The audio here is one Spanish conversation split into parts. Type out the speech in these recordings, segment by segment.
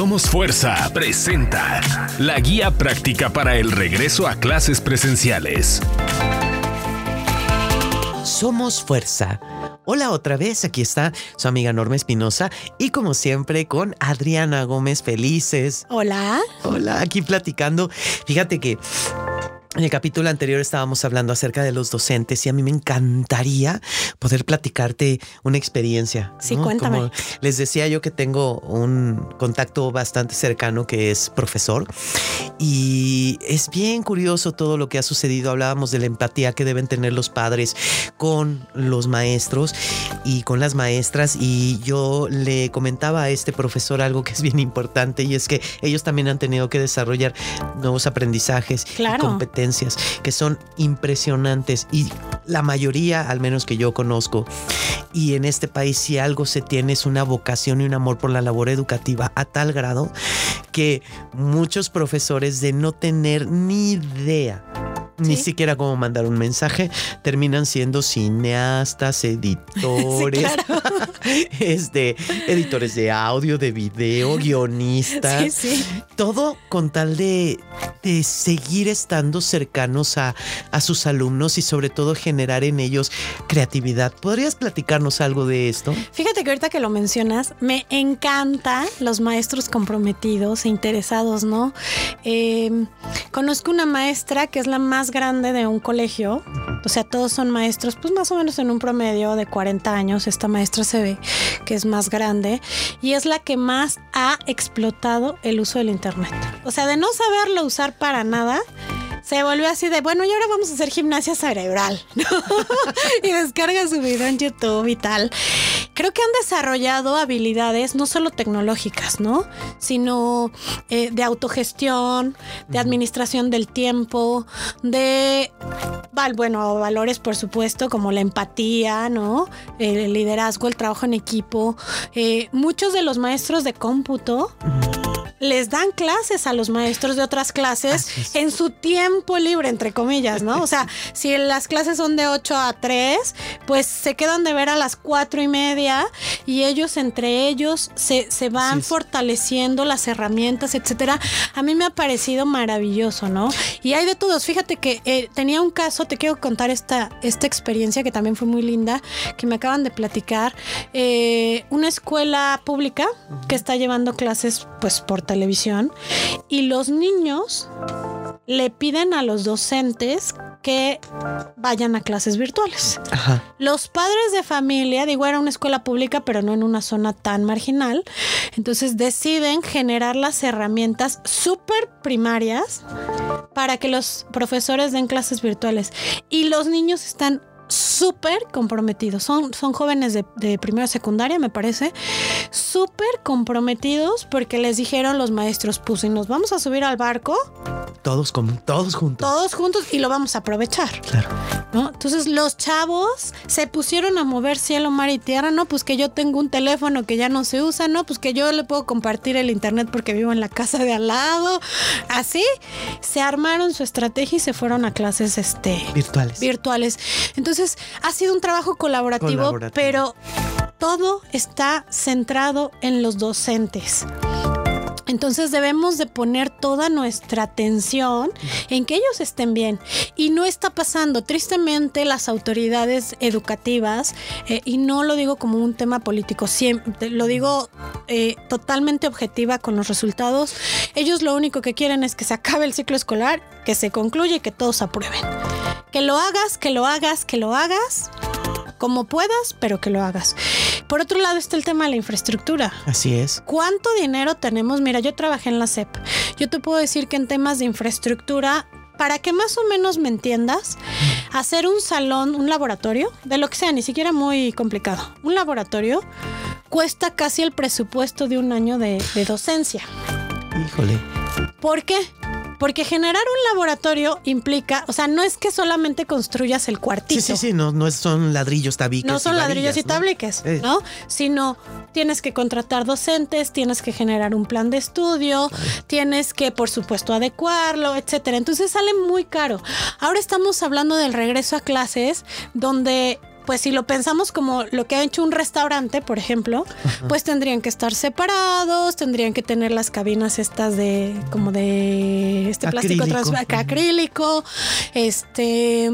Somos Fuerza presenta la guía práctica para el regreso a clases presenciales. Somos Fuerza. Hola otra vez, aquí está su amiga Norma Espinosa y como siempre con Adriana Gómez Felices. Hola. Hola, aquí platicando. Fíjate que en el capítulo anterior estábamos hablando acerca de los docentes y a mí me encantaría poder platicarte una experiencia. Sí, cuéntame. Como les decía yo que tengo un contacto bastante cercano que es profesor y es bien curioso todo lo que ha sucedido. Hablábamos de la empatía que deben tener los padres con los maestros y con las maestras y yo le comentaba a este profesor algo que es bien importante y es que ellos también han tenido que desarrollar nuevos aprendizajes claro. y competencias que son impresionantes. Y la mayoría, al menos que yo conozco, y en este país si algo se tiene es una vocación y un amor por la labor educativa a tal grado que muchos profesores de no tener ni idea ni siquiera cómo mandar un mensaje, terminan siendo cineastas, editores, este, editores de audio, de video, guionistas, todo con tal de, de seguir estando cercanos a, a, sus alumnos y sobre todo generar en ellos creatividad. ¿Podrías platicarnos algo de esto? Fíjate que ahorita que lo mencionas, me encanta los maestros comprometidos e interesados, ¿no? Eh, conozco una maestra que es la más grande de un colegio, o sea, todos son maestros, pues más o menos en un promedio de 40 años, esta maestra se ve que es más grande y es la que más ha explotado el uso del Internet. O sea, de no saberlo usar para nada, se volvió así de, bueno, y ahora vamos a hacer gimnasia cerebral, y descarga su video en YouTube y tal. Creo que han desarrollado habilidades no solo tecnológicas, ¿no? Sino eh, de autogestión, de administración del tiempo, de, bueno, valores, por supuesto, como la empatía, ¿no? El liderazgo, el trabajo en equipo. Eh, muchos de los maestros de cómputo les dan clases a los maestros de otras clases en su tiempo libre, entre comillas, ¿no? O sea, si las clases son de 8 a 3, pues se quedan de ver a las 4 y media y ellos entre ellos se, van fortaleciendo las herramientas, etcétera. A mí me ha parecido maravilloso, ¿no? Y hay de todos. Fíjate que eh, tenía un caso, te quiero contar esta, esta experiencia que también fue muy linda, que me acaban de platicar. Eh, una escuela pública que está llevando clases, pues, por televisión y los niños le piden a los docentes que vayan a clases virtuales. Los padres de familia, digo, era una escuela pública, pero no en una zona tan marginal, entonces deciden generar las herramientas súper primarias para que los profesores den clases virtuales. Y los niños están súper comprometidos. Son, son jóvenes de, de primera secundaria, me parece. Súper comprometidos porque les dijeron los maestros, pues si nos vamos a subir al barco. Todos, con, todos juntos. Todos juntos y lo vamos a aprovechar. Claro. ¿no? Entonces los chavos se pusieron a mover cielo, mar y tierra. No, pues que yo tengo un teléfono que ya no se usa. No, pues que yo le puedo compartir el internet porque vivo en la casa de al lado. Así se armaron su estrategia y se fueron a clases este, virtuales. Virtuales. Entonces, ha sido un trabajo colaborativo, pero todo está centrado en los docentes. Entonces debemos de poner toda nuestra atención en que ellos estén bien. Y no está pasando. Tristemente las autoridades educativas, eh, y no lo digo como un tema político, siempre, lo digo eh, totalmente objetiva con los resultados, ellos lo único que quieren es que se acabe el ciclo escolar, que se concluya y que todos aprueben. Que lo hagas, que lo hagas, que lo hagas como puedas, pero que lo hagas. Por otro lado está el tema de la infraestructura. Así es. ¿Cuánto dinero tenemos? Mira, yo trabajé en la CEP. Yo te puedo decir que en temas de infraestructura para que más o menos me entiendas, hacer un salón, un laboratorio, de lo que sea, ni siquiera muy complicado, un laboratorio cuesta casi el presupuesto de un año de, de docencia. Híjole. ¿Por qué? Porque generar un laboratorio implica, o sea, no es que solamente construyas el cuartito. Sí, sí, sí, no, no son ladrillos, tabiques. No son ladrillos y tabiques, ¿no? Sino tienes que contratar docentes, tienes que generar un plan de estudio, tienes que, por supuesto, adecuarlo, etcétera. Entonces sale muy caro. Ahora estamos hablando del regreso a clases, donde pues si lo pensamos como lo que ha hecho un restaurante, por ejemplo, pues tendrían que estar separados, tendrían que tener las cabinas estas de como de este plástico Acrílico. trans- acrílico, este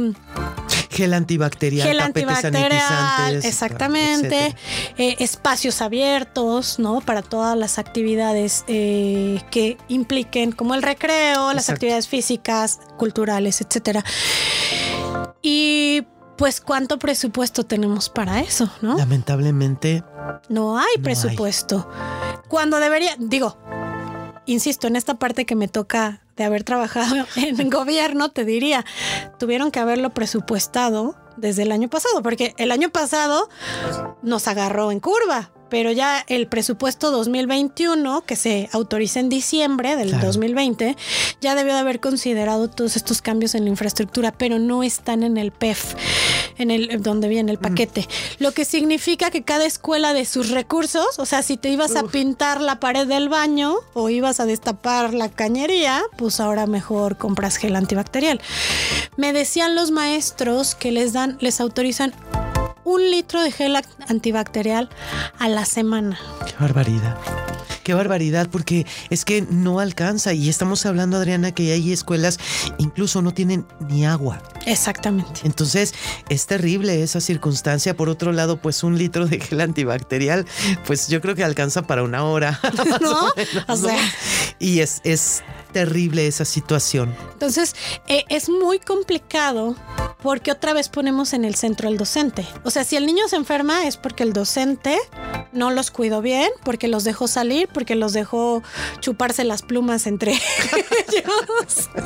Gel antibacterial, gel tapetes antibacterial, exactamente, eh, espacios abiertos, ¿no? Para todas las actividades eh, que impliquen, como el recreo, las actividades físicas, culturales, etcétera. Y pues cuánto presupuesto tenemos para eso, ¿no? Lamentablemente, No hay No presupuesto. Cuando debería, digo, insisto, en esta parte que me toca de haber trabajado en gobierno, te diría, tuvieron que haberlo presupuestado desde el año pasado, porque el año pasado nos agarró en curva, pero ya el presupuesto 2021, que se autoriza en diciembre del Claro. 2020, ya debió de haber considerado todos estos cambios en la infraestructura, pero no están en el PEF, en el donde viene el paquete. Lo que significa que cada escuela de sus recursos, o sea, si te ibas a pintar la pared del baño o ibas a destapar la cañería, pues ahora mejor compras gel antibacterial. Me decían los maestros que les dan, les autorizan un litro de gel ac- antibacterial a la semana. qué barbaridad. Qué barbaridad, porque es que no alcanza. Y estamos hablando, Adriana, que hay escuelas incluso no tienen ni agua. Exactamente. Entonces, es terrible esa circunstancia. Por otro lado, pues un litro de gel antibacterial, pues yo creo que alcanza para una hora. ¿No? menos, O sea. Y es, es terrible esa situación. Entonces, eh, es muy complicado porque otra vez ponemos en el centro al docente. O sea, si el niño se enferma es porque el docente no los cuidó bien, porque los dejó salir, porque los dejó chuparse las plumas entre ellos.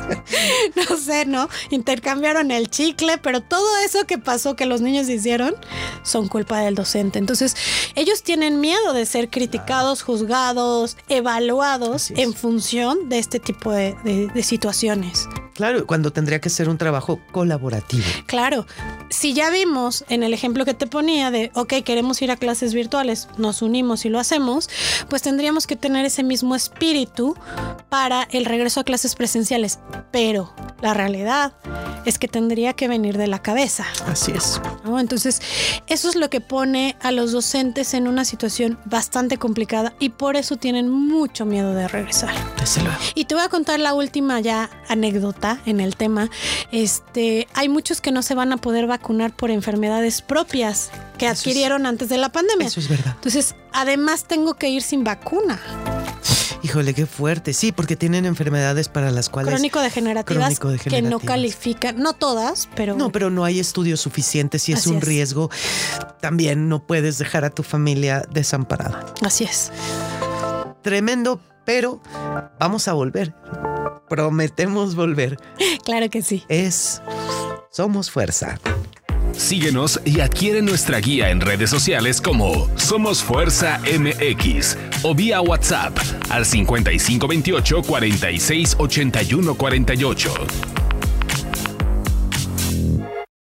No sé, ¿no? Intercambiaron el chicle, pero todo eso que pasó que los niños hicieron son culpa del docente. Entonces, ellos tienen miedo de ser criticados, juzgados, evaluados en función de este tipo de, de- de situaciones. Claro, cuando tendría que ser un trabajo colaborativo. Claro, si ya vimos en el ejemplo que te ponía de, ok, queremos ir a clases virtuales, nos unimos y lo hacemos, pues tendríamos que tener ese mismo espíritu para el regreso a clases presenciales. Pero la realidad es que tendría que venir de la cabeza. Así es. ¿no? Entonces, eso es lo que pone a los docentes en una situación bastante complicada y por eso tienen mucho miedo de regresar. Desde luego. Y te voy a contar la última ya anécdota en el tema. Este, hay muchos que no se van a poder vacunar por enfermedades propias que Eso es- adquirieron antes de la pandemia. Eso es verdad. Entonces, además tengo que ir sin vacuna. Híjole, qué fuerte. Sí, porque tienen enfermedades para las cuales. Crónico-degenerativas que no califican, no todas, pero No, pero no hay estudios suficientes y es un es. riesgo. También no puedes dejar a tu familia desamparada. así es. Tremendo, pero vamos a volver. Prometemos volver. Claro que sí. Es. Somos fuerza. Síguenos y adquiere nuestra guía en redes sociales como Somos Fuerza MX o vía WhatsApp al 5528 46 81 48.